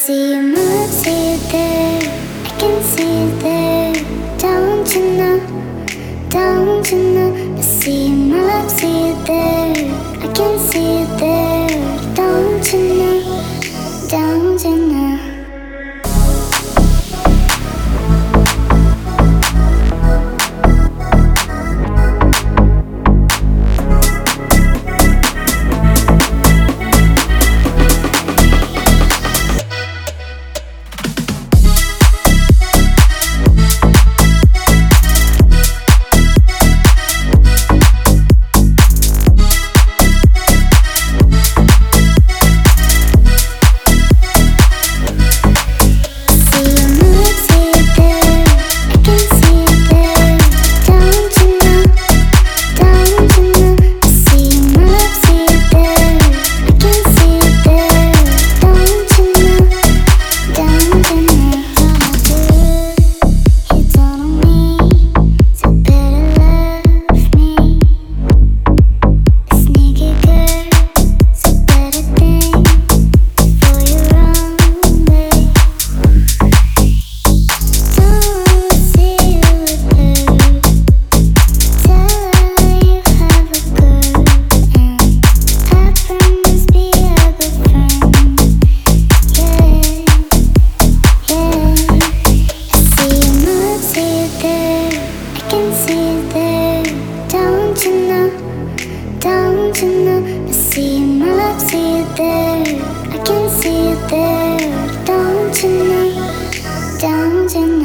see you move, see you there. I can see you there. Don't you know? Don't you know? I see you move, see you there. I can see you there. Don't you know? Don't you know? Don't you know? I see you move, see you there. I can see you there. Don't you know? Don't you know?